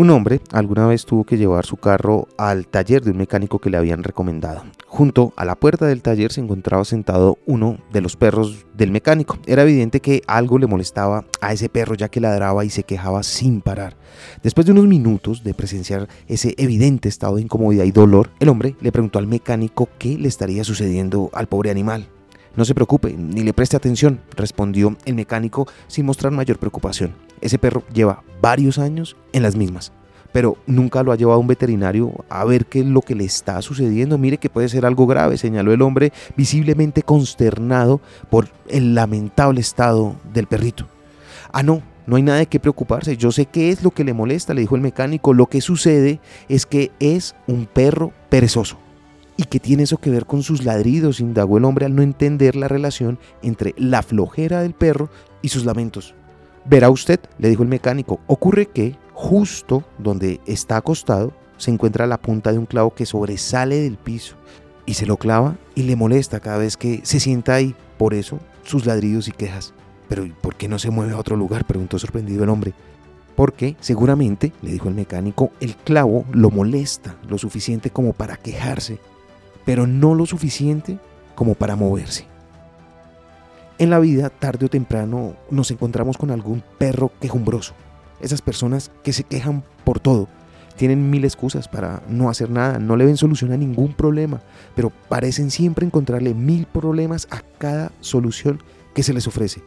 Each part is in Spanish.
Un hombre alguna vez tuvo que llevar su carro al taller de un mecánico que le habían recomendado. Junto a la puerta del taller se encontraba sentado uno de los perros del mecánico. Era evidente que algo le molestaba a ese perro ya que ladraba y se quejaba sin parar. Después de unos minutos de presenciar ese evidente estado de incomodidad y dolor, el hombre le preguntó al mecánico qué le estaría sucediendo al pobre animal. No se preocupe, ni le preste atención, respondió el mecánico sin mostrar mayor preocupación. Ese perro lleva varios años en las mismas, pero nunca lo ha llevado un veterinario a ver qué es lo que le está sucediendo. Mire que puede ser algo grave, señaló el hombre visiblemente consternado por el lamentable estado del perrito. Ah, no, no hay nada de qué preocuparse. Yo sé qué es lo que le molesta, le dijo el mecánico. Lo que sucede es que es un perro perezoso. ¿Y qué tiene eso que ver con sus ladridos? indagó el hombre al no entender la relación entre la flojera del perro y sus lamentos. Verá usted, le dijo el mecánico, ocurre que justo donde está acostado se encuentra la punta de un clavo que sobresale del piso y se lo clava y le molesta cada vez que se sienta ahí. Por eso sus ladridos y quejas. Pero ¿por qué no se mueve a otro lugar? preguntó sorprendido el hombre. Porque seguramente, le dijo el mecánico, el clavo lo molesta lo suficiente como para quejarse pero no lo suficiente como para moverse. En la vida, tarde o temprano, nos encontramos con algún perro quejumbroso. Esas personas que se quejan por todo. Tienen mil excusas para no hacer nada, no le ven solución a ningún problema, pero parecen siempre encontrarle mil problemas a cada solución que se les ofrece.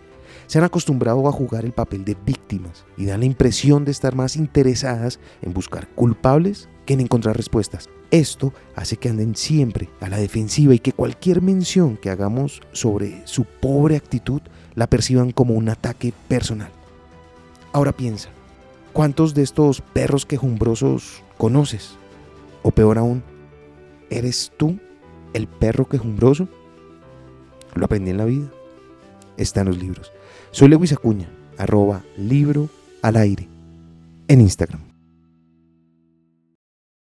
Se han acostumbrado a jugar el papel de víctimas y dan la impresión de estar más interesadas en buscar culpables en encontrar respuestas. Esto hace que anden siempre a la defensiva y que cualquier mención que hagamos sobre su pobre actitud la perciban como un ataque personal. Ahora piensa, ¿cuántos de estos perros quejumbrosos conoces? O peor aún, ¿eres tú el perro quejumbroso? Lo aprendí en la vida. Está en los libros. Soy Lewis Acuña, arroba libro al aire, en Instagram.